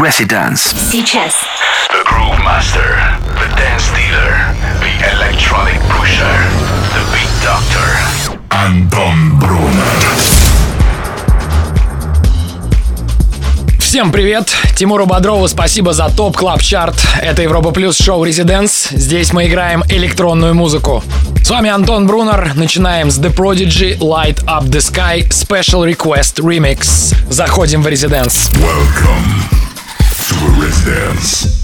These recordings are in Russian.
Residence. Сейчас. The Groove Master, the Dance Dealer, the Electronic Pusher, the Beat Doctor. Anton Brunner. Всем привет! Тимуру Бодрову спасибо за топ клаб чарт Это Европа Плюс шоу Резиденс. Здесь мы играем электронную музыку. С вами Антон Брунер. Начинаем с The Prodigy Light Up the Sky Special Request Remix. Заходим в Резиденс. Welcome to the Residence.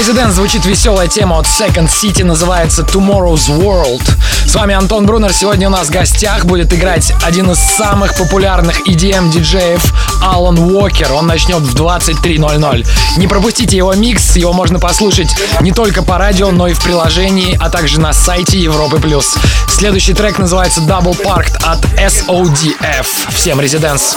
Residence звучит веселая тема от Second City, называется Tomorrow's World. С вами Антон Брунер. Сегодня у нас в гостях будет играть один из самых популярных EDM-диджеев Алан Уокер. Он начнет в 23.00. Не пропустите его микс, его можно послушать не только по радио, но и в приложении, а также на сайте Европы+. плюс. Следующий трек называется Double Parked от SODF. Всем Residence.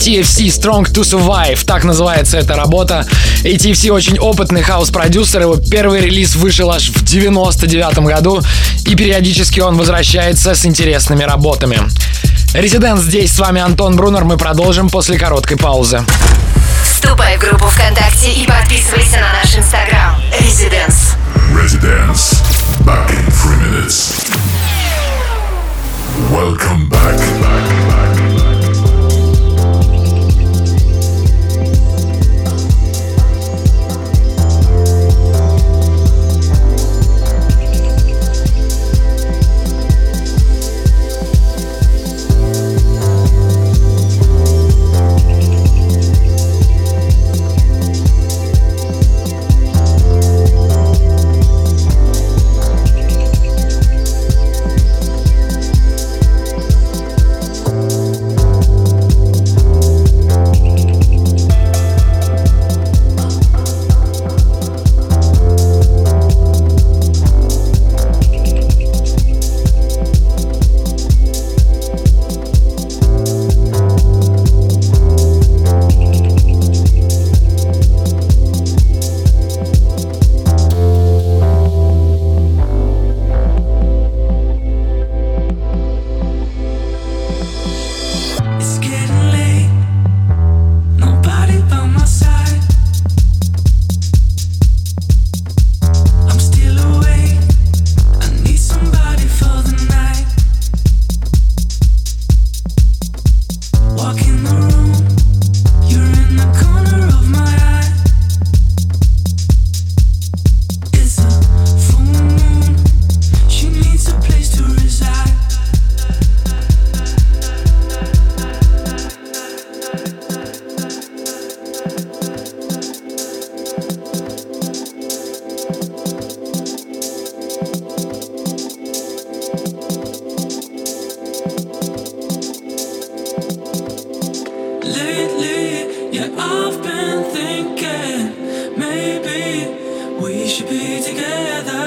ATFC Strong to Survive, так называется эта работа. ATFC очень опытный хаос-продюсер, его первый релиз вышел аж в 99 году, и периодически он возвращается с интересными работами. Резидент здесь, с вами Антон Брунер, мы продолжим после короткой паузы. Вступай в группу ВКонтакте и подписывайся на наш инстаграм. Резиденс. Residence. Back in three minutes. Welcome back, maybe we should be together.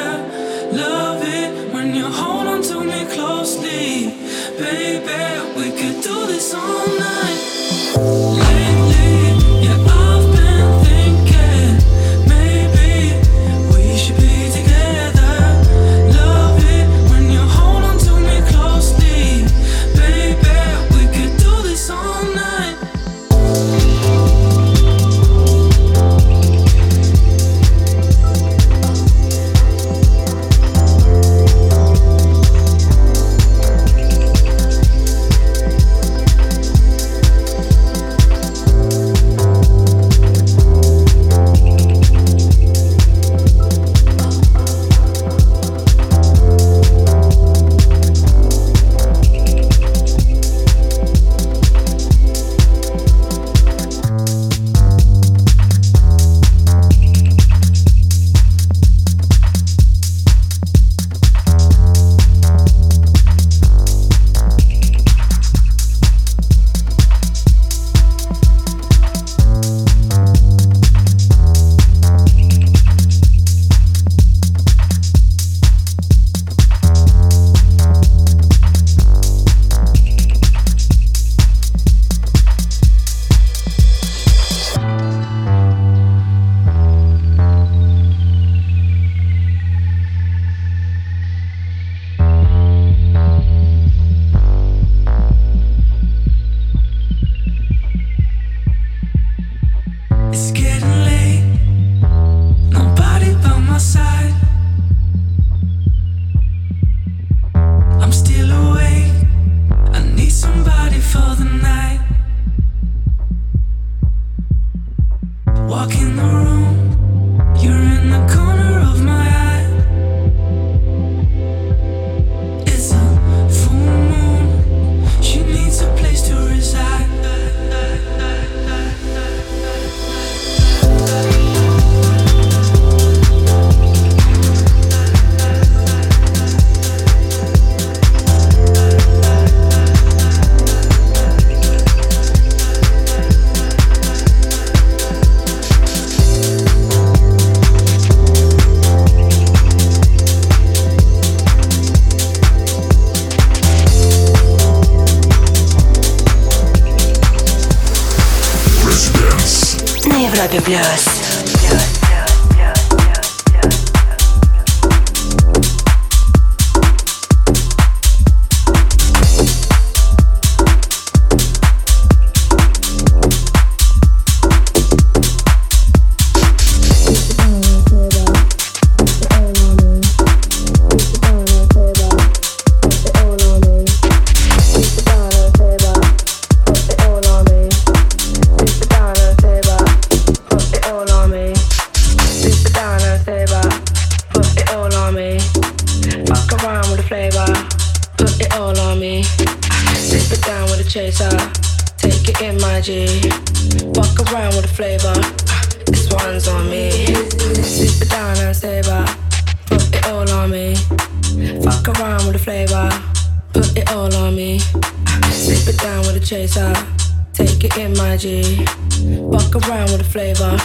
flavor.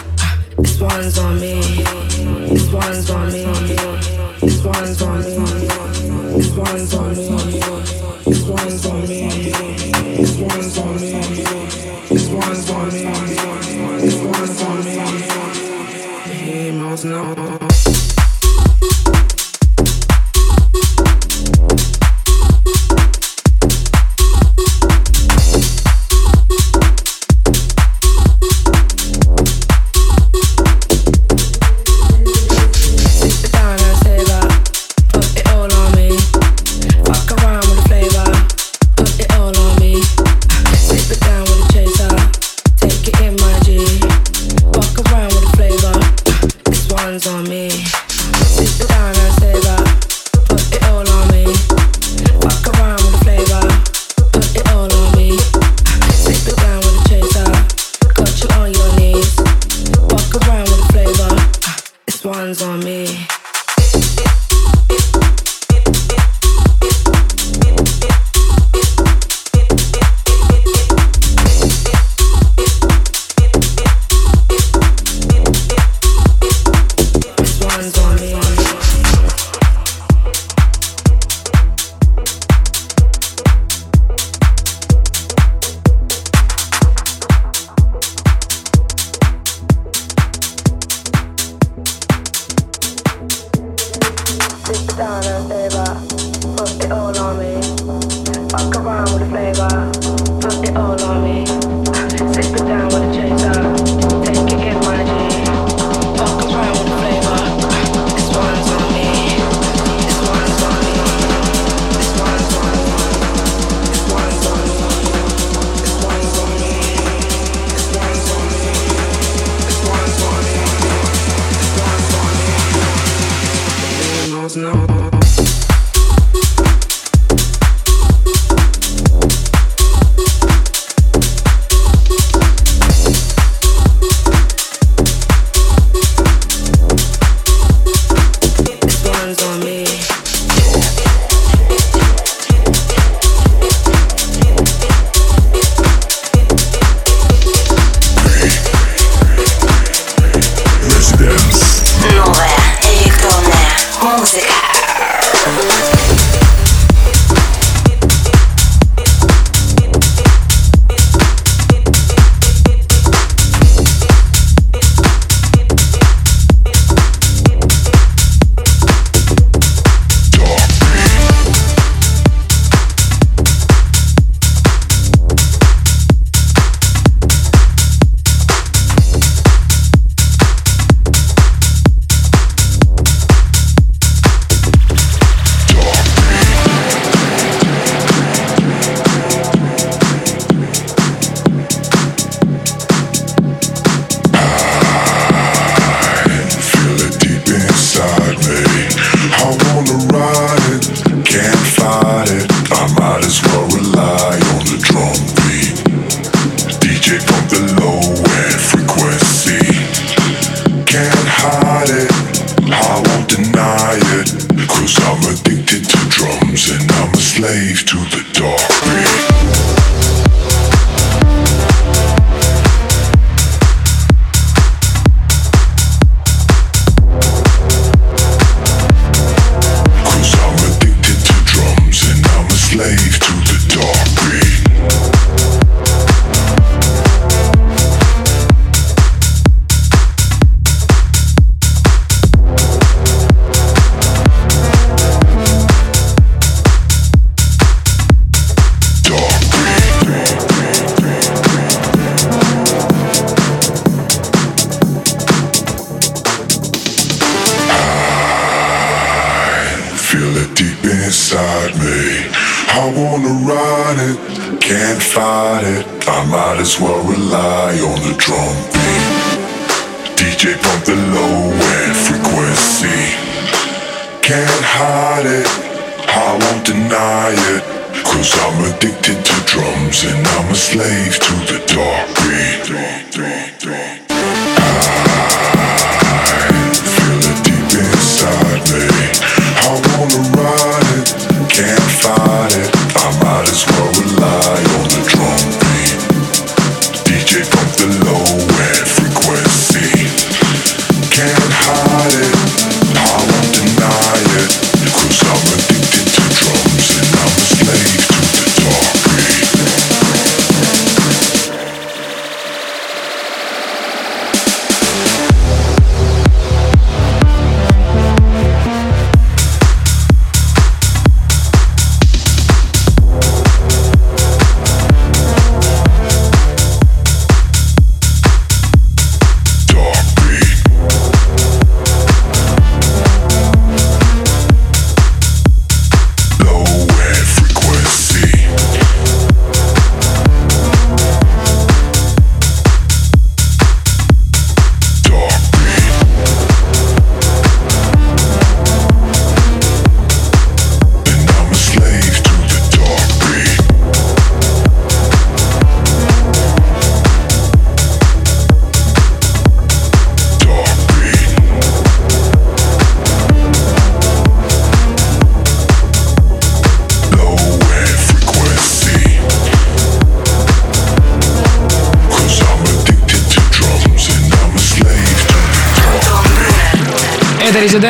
This one's on me. This one's on me.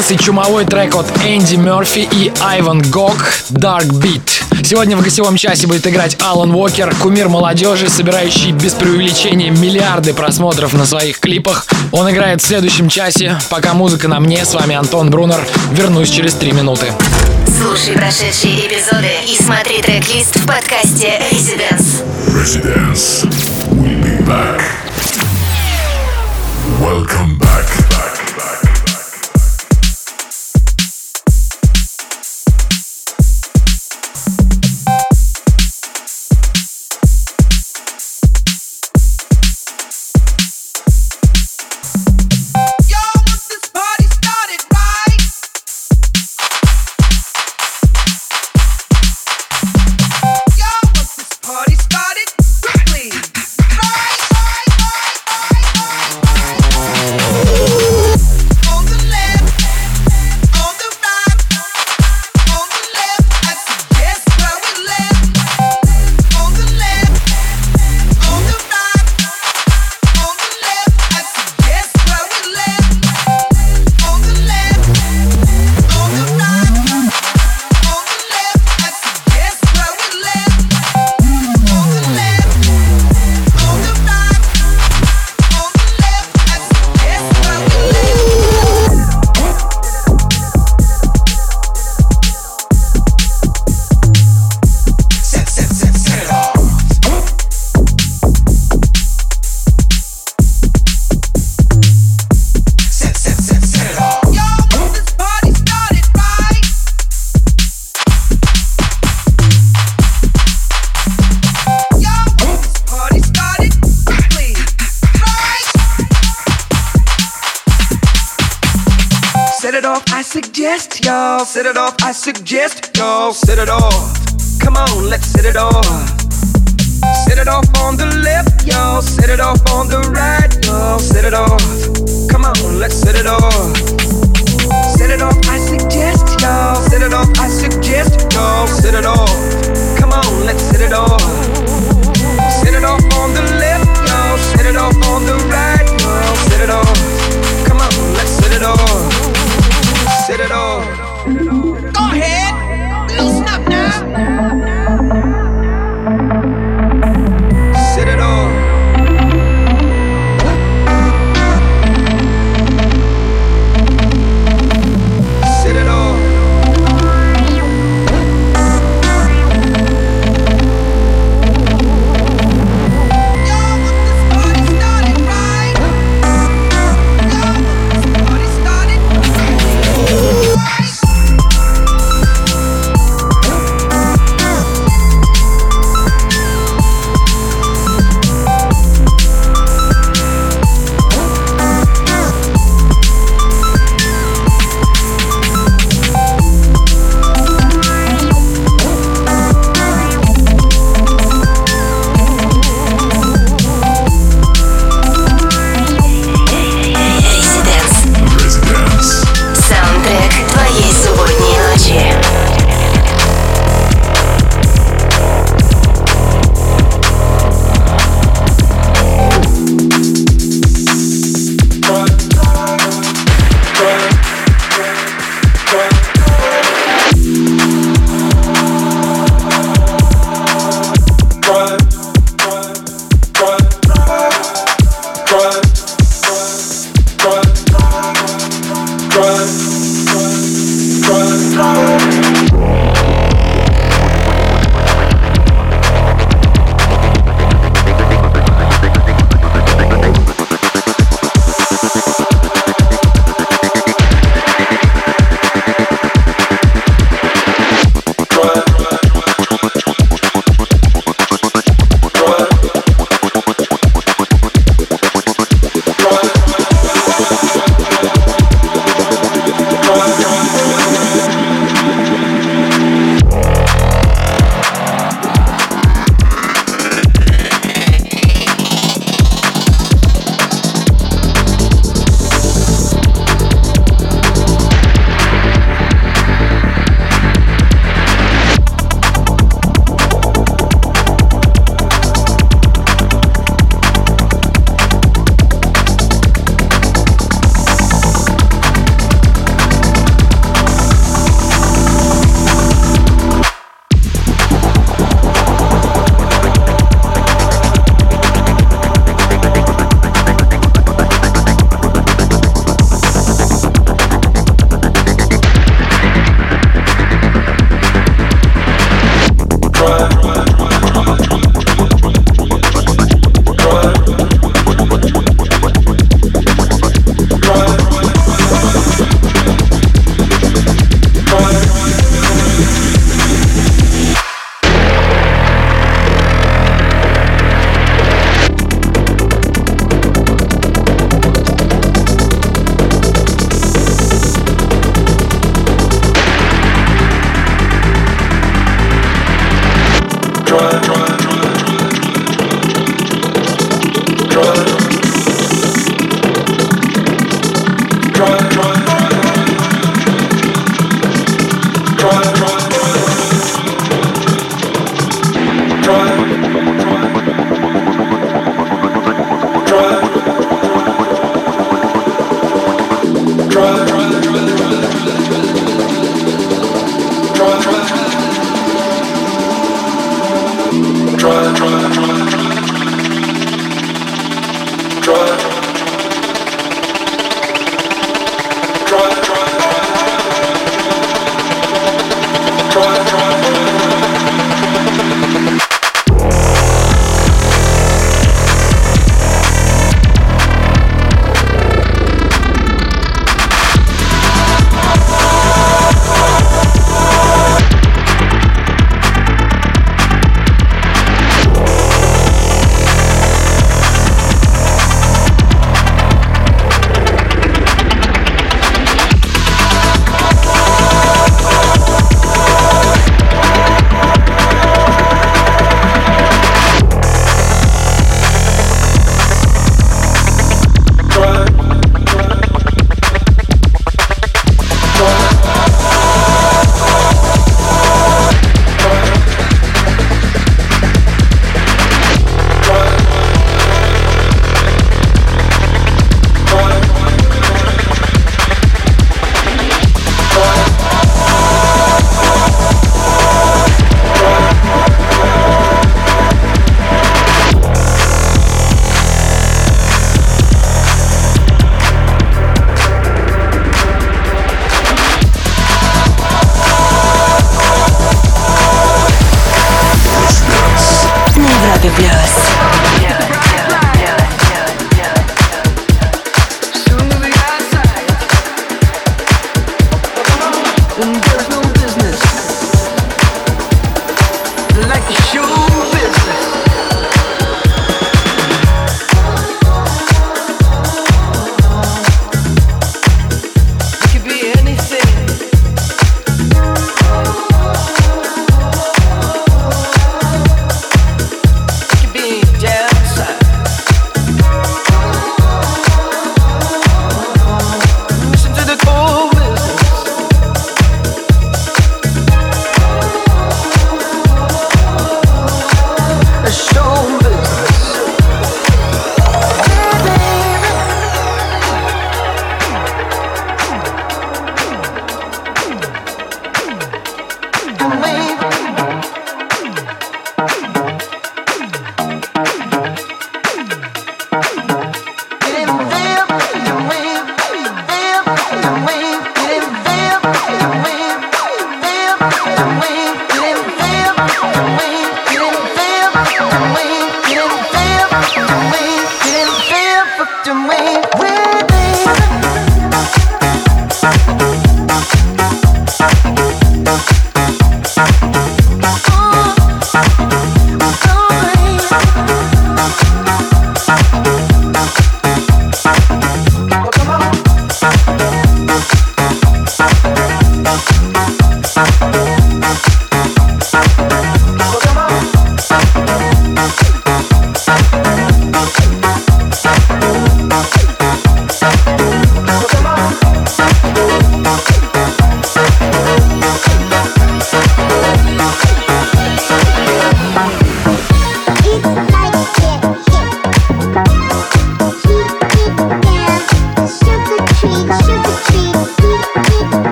Сейчас и чумовой трек от Энди Мерфи и Айван Гог Dark Beat. Сегодня в гостевом часе будет играть Алан Уокер, кумир молодежи, собирающий без преувеличения миллиарды просмотров на своих клипах. Он играет в следующем часе. Пока музыка на мне, с вами Антон Брунер. Вернусь через три минуты. Слушай прошедшие эпизоды и смотри трек-лист в подкасте Residence. Residence. We'll be back. Welcome back. try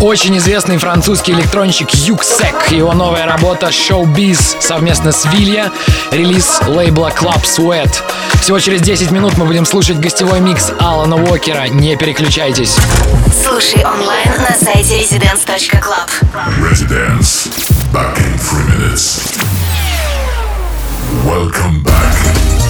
Очень известный французский электронщик Юксек. Его новая работа Showbiz совместно с Вилья. Релиз лейбла Club Sweat. Всего через 10 минут мы будем слушать гостевой микс Алана Уокера. Не переключайтесь. Слушай онлайн на сайте residence.club. Residence. Back in three minutes. Welcome back.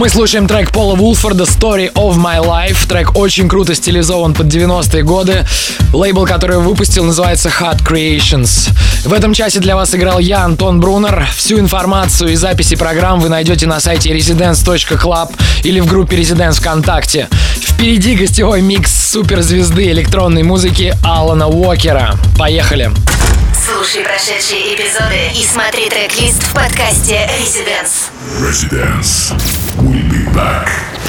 Мы слушаем трек Пола Вулфорда «Story of My Life». Трек очень круто стилизован под 90-е годы. Лейбл, который выпустил, называется Hot Creations. В этом часе для вас играл я, Антон Брунер. Всю информацию и записи программ вы найдете на сайте residence.club или в группе Residence ВКонтакте. Впереди гостевой микс суперзвезды электронной музыки Алана Уокера. Поехали! Слушай прошедшие эпизоды и смотри трек-лист в подкасте Residence. Residence. back.